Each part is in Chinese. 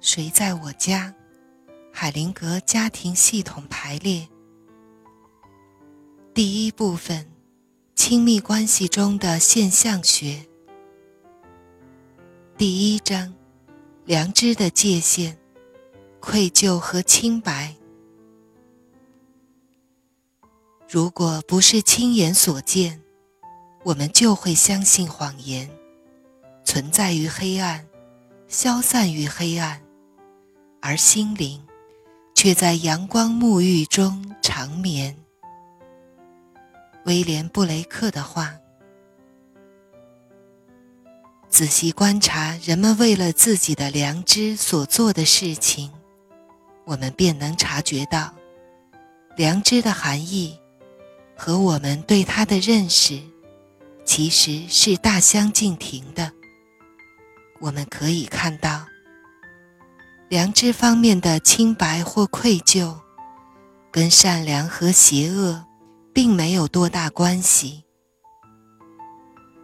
谁在我家？海灵格家庭系统排列。第一部分：亲密关系中的现象学。第一章：良知的界限、愧疚和清白。如果不是亲眼所见，我们就会相信谎言，存在于黑暗，消散于黑暗，而心灵却在阳光沐浴中长眠。威廉·布雷克的话：“仔细观察人们为了自己的良知所做的事情，我们便能察觉到，良知的含义和我们对它的认识其实是大相径庭的。我们可以看到，良知方面的清白或愧疚，跟善良和邪恶。”并没有多大关系。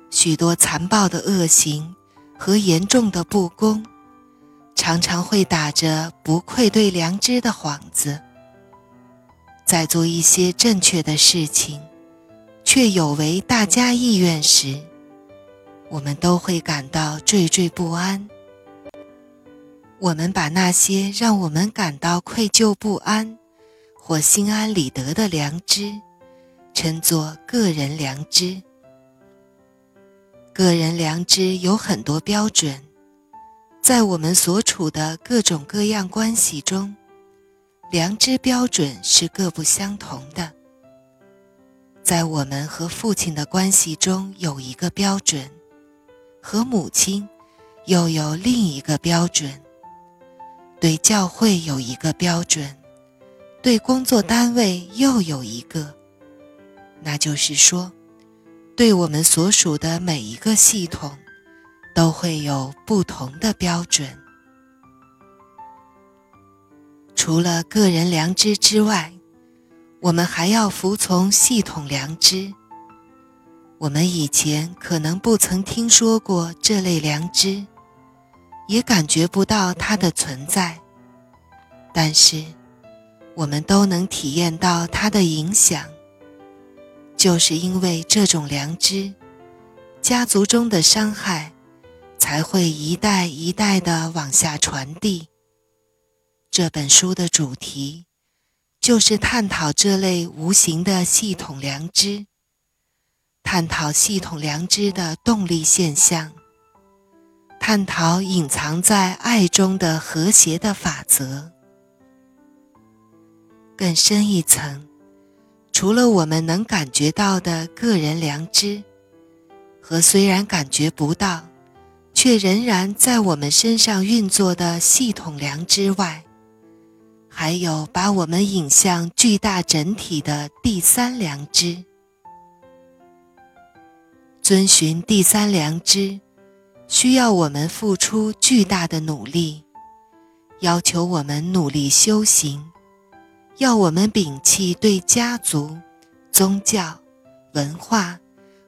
许多残暴的恶行和严重的不公，常常会打着不愧对良知的幌子，在做一些正确的事情，却有违大家意愿时，我们都会感到惴惴不安。我们把那些让我们感到愧疚不安或心安理得的良知。称作个人良知。个人良知有很多标准，在我们所处的各种各样关系中，良知标准是各不相同的。在我们和父亲的关系中有一个标准，和母亲又有另一个标准。对教会有一个标准，对工作单位又有一个。那就是说，对我们所属的每一个系统，都会有不同的标准。除了个人良知之外，我们还要服从系统良知。我们以前可能不曾听说过这类良知，也感觉不到它的存在，但是我们都能体验到它的影响。就是因为这种良知，家族中的伤害才会一代一代的往下传递。这本书的主题就是探讨这类无形的系统良知，探讨系统良知的动力现象，探讨隐藏在爱中的和谐的法则。更深一层。除了我们能感觉到的个人良知，和虽然感觉不到，却仍然在我们身上运作的系统良知外，还有把我们引向巨大整体的第三良知。遵循第三良知，需要我们付出巨大的努力，要求我们努力修行。要我们摒弃对家族、宗教、文化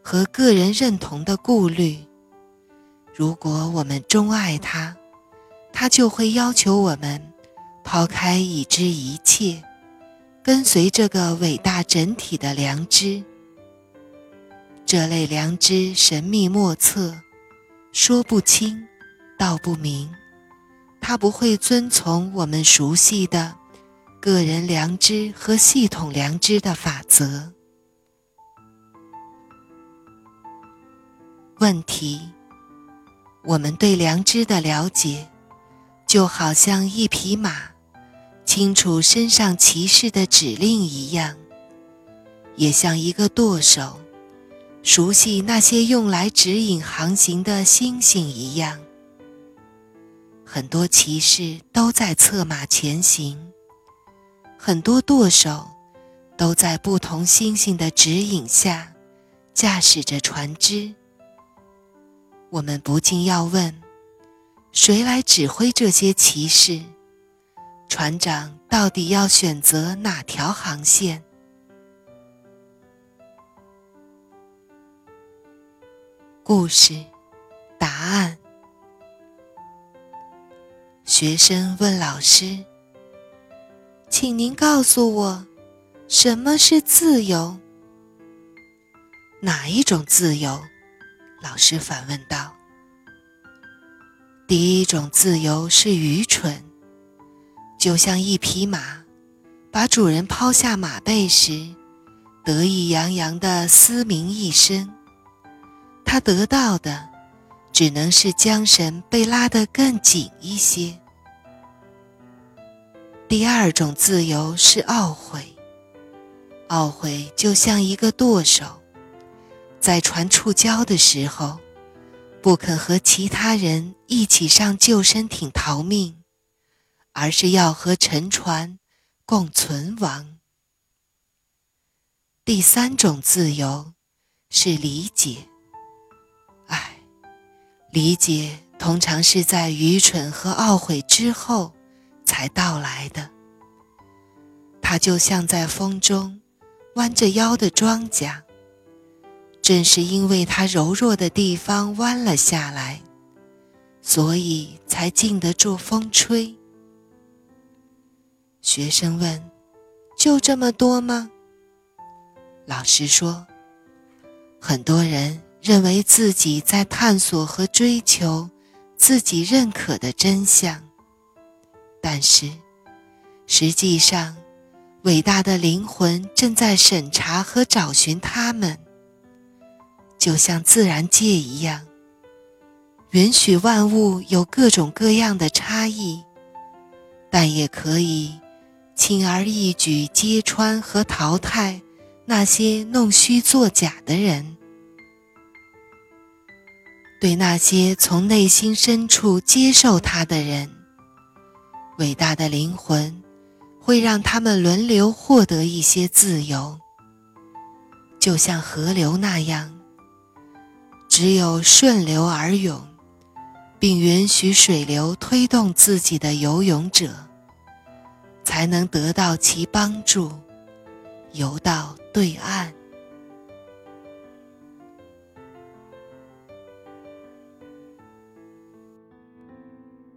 和个人认同的顾虑。如果我们钟爱他，他就会要求我们抛开已知一切，跟随这个伟大整体的良知。这类良知神秘莫测，说不清，道不明。他不会遵从我们熟悉的。个人良知和系统良知的法则。问题：我们对良知的了解，就好像一匹马清楚身上骑士的指令一样，也像一个舵手熟悉那些用来指引航行的星星一样。很多骑士都在策马前行。很多舵手都在不同星星的指引下驾驶着船只。我们不禁要问：谁来指挥这些骑士？船长到底要选择哪条航线？故事，答案。学生问老师：“请您告诉我，什么是自由？哪一种自由？”老师反问道。“第一种自由是愚蠢，就像一匹马把主人抛下马背时，得意洋洋的嘶鸣一声，他得到的。”只能是缰绳被拉得更紧一些。第二种自由是懊悔，懊悔就像一个舵手，在船触礁的时候，不肯和其他人一起上救生艇逃命，而是要和沉船共存亡。第三种自由是理解。理解通常是在愚蠢和懊悔之后才到来的。它就像在风中弯着腰的庄稼，正是因为它柔弱的地方弯了下来，所以才经得住风吹。学生问：“就这么多吗？”老师说：“很多人。”认为自己在探索和追求自己认可的真相，但是实际上，伟大的灵魂正在审查和找寻他们，就像自然界一样，允许万物有各种各样的差异，但也可以轻而易举揭穿和淘汰那些弄虚作假的人。对那些从内心深处接受他的人，伟大的灵魂会让他们轮流获得一些自由，就像河流那样。只有顺流而涌，并允许水流推动自己的游泳者，才能得到其帮助，游到对岸。